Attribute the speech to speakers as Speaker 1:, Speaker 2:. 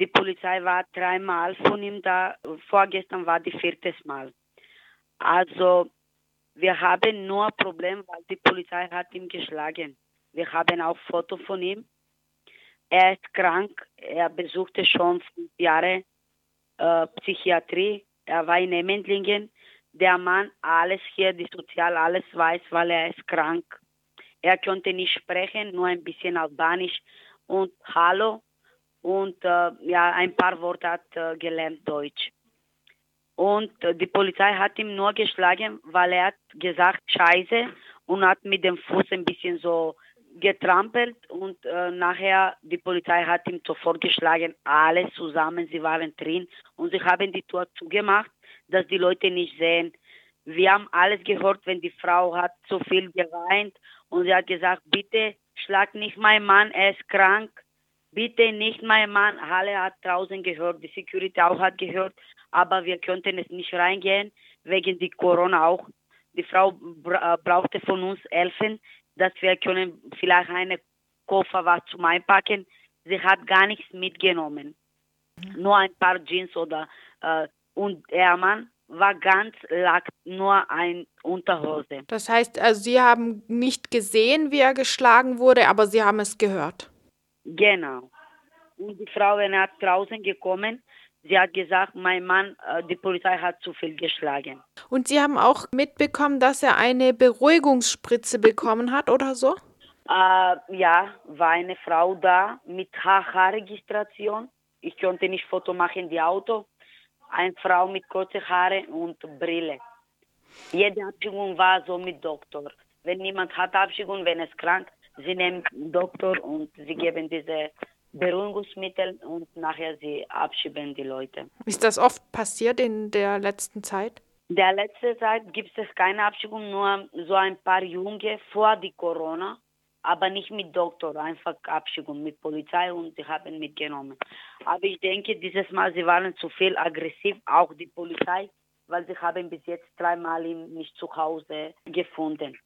Speaker 1: Die Polizei war dreimal von ihm da. Vorgestern war die viertes Mal. Also wir haben nur ein Problem, weil die Polizei hat ihn geschlagen. Wir haben auch Foto von ihm. Er ist krank. Er besuchte schon fünf Jahre äh, Psychiatrie. Er war in Emmendlingen. Der Mann alles hier, die Sozial, alles weiß, weil er ist krank. Er konnte nicht sprechen, nur ein bisschen Albanisch und Hallo und äh, ja, ein paar Worte hat äh, gelernt Deutsch. Und äh, die Polizei hat ihn nur geschlagen, weil er hat gesagt Scheiße und hat mit dem Fuß ein bisschen so getrampelt und äh, nachher die Polizei hat ihm sofort geschlagen, alles zusammen, sie waren drin und sie haben die Tür zugemacht, dass die Leute nicht sehen. Wir haben alles gehört, wenn die Frau hat so viel geweint und sie hat gesagt, bitte schlag nicht meinen Mann, er ist krank, bitte nicht meinen Mann. Halle hat draußen gehört, die Security auch hat gehört, aber wir könnten es nicht reingehen, wegen die Corona auch. Die Frau bra brauchte von uns helfen, dass wir können vielleicht eine Koffer was zum Einpacken. Sie hat gar nichts mitgenommen. Nur ein paar Jeans oder äh, und der Mann war ganz lag nur ein Unterhose.
Speaker 2: Das heißt, also Sie haben nicht gesehen, wie er geschlagen wurde, aber Sie haben es gehört.
Speaker 1: Genau. Und die Frau ist draußen gekommen. Sie hat gesagt, mein Mann, äh, die Polizei hat zu viel geschlagen.
Speaker 2: Und Sie haben auch mitbekommen, dass er eine Beruhigungsspritze bekommen hat oder so?
Speaker 1: Äh, ja, war eine Frau da mit HH-Registration. Ich konnte nicht Foto machen, die Auto. Eine Frau mit kurzen Haare und Brille. Jede Abschiebung war so mit Doktor. Wenn niemand hat Abschiebung, wenn es krank, sie nehmen Doktor und sie geben diese Beruhigungsmittel und nachher sie abschieben die Leute.
Speaker 2: Ist das oft passiert in der letzten Zeit?
Speaker 1: In der letzten Zeit gibt es keine Abschiebung, nur so ein paar Junge vor die Corona, aber nicht mit Doktor, einfach Abschiebung mit Polizei und sie haben mitgenommen. Aber ich denke, dieses Mal sie waren zu viel aggressiv, auch die Polizei, weil sie haben bis jetzt dreimal ihn nicht zu Hause gefunden.